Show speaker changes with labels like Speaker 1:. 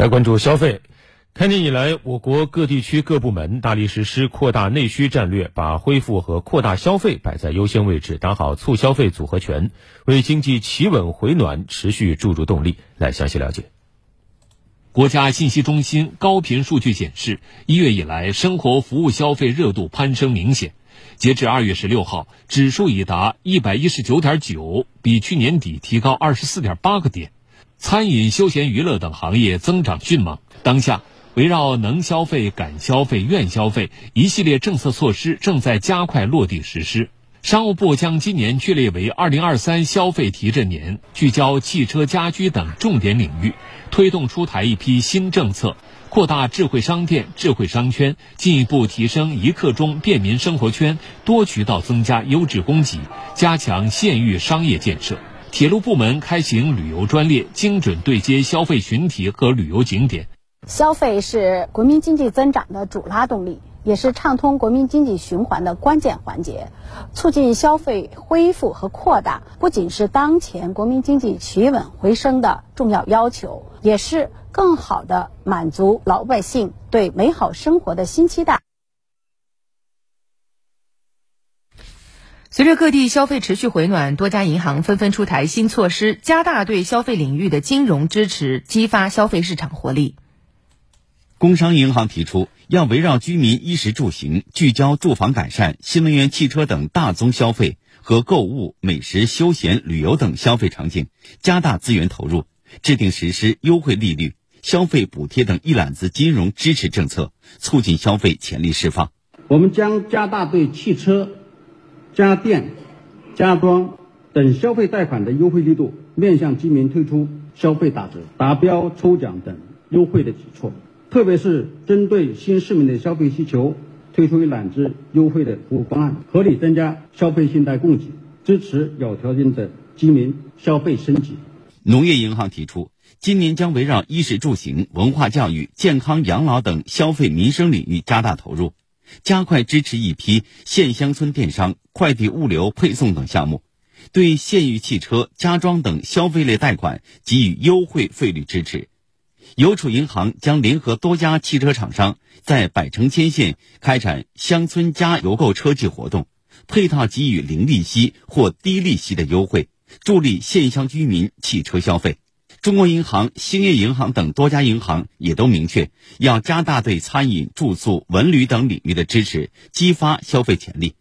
Speaker 1: 来关注消费。开年以来，我国各地区各部门大力实施扩大内需战略，把恢复和扩大消费摆在优先位置，打好促消费组合拳，为经济企稳回暖持续注入动力。来详细了解。
Speaker 2: 国家信息中心高频数据显示，一月以来，生活服务消费热度攀升明显。截至二月十六号，指数已达一百一十九点九，比去年底提高二十四点八个点。餐饮、休闲娱乐等行业增长迅猛。当下，围绕能消费、敢消费、愿消费一系列政策措施正在加快落地实施。商务部将今年确立为二零二三消费提振年，聚焦汽车、家居等重点领域，推动出台一批新政策，扩大智慧商店、智慧商圈，进一步提升一刻钟便民生活圈，多渠道增加优质供给，加强县域商业建设。铁路部门开行旅游专列，精准对接消费群体和旅游景点。
Speaker 3: 消费是国民经济增长的主拉动力，也是畅通国民经济循环的关键环节。促进消费恢复和扩大，不仅是当前国民经济企稳回升的重要要求，也是更好的满足老百姓对美好生活的新期待。
Speaker 4: 随着各地消费持续回暖，多家银行纷纷出台新措施，加大对消费领域的金融支持，激发消费市场活力。
Speaker 5: 工商银行提出，要围绕居民衣食住行，聚焦住房改善、新能源汽车等大宗消费和购物、美食、休闲、旅游等消费场景，加大资源投入，制定实施优惠利率、消费补贴等一揽子金融支持政策，促进消费潜力释放。
Speaker 6: 我们将加大对汽车。家电、家装等消费贷款的优惠力度，面向居民推出消费打折、达标抽奖等优惠的举措，特别是针对新市民的消费需求，推出一揽子优惠的服务方案，合理增加消费信贷供给，支持有条件的居民消费升级。
Speaker 5: 农业银行提出，今年将围绕衣食住行、文化教育、健康养老等消费民生领域加大投入。加快支持一批县乡村电商、快递物流配送等项目，对县域汽车、家装等消费类贷款给予优惠费率支持。邮储银行将联合多家汽车厂商，在百城千县开展乡村加油购车季活动，配套给予零利息或低利息的优惠，助力县乡居民汽车消费。中国银行、兴业银行等多家银行也都明确，要加大对餐饮、住宿、文旅等领域的支持，激发消费潜力。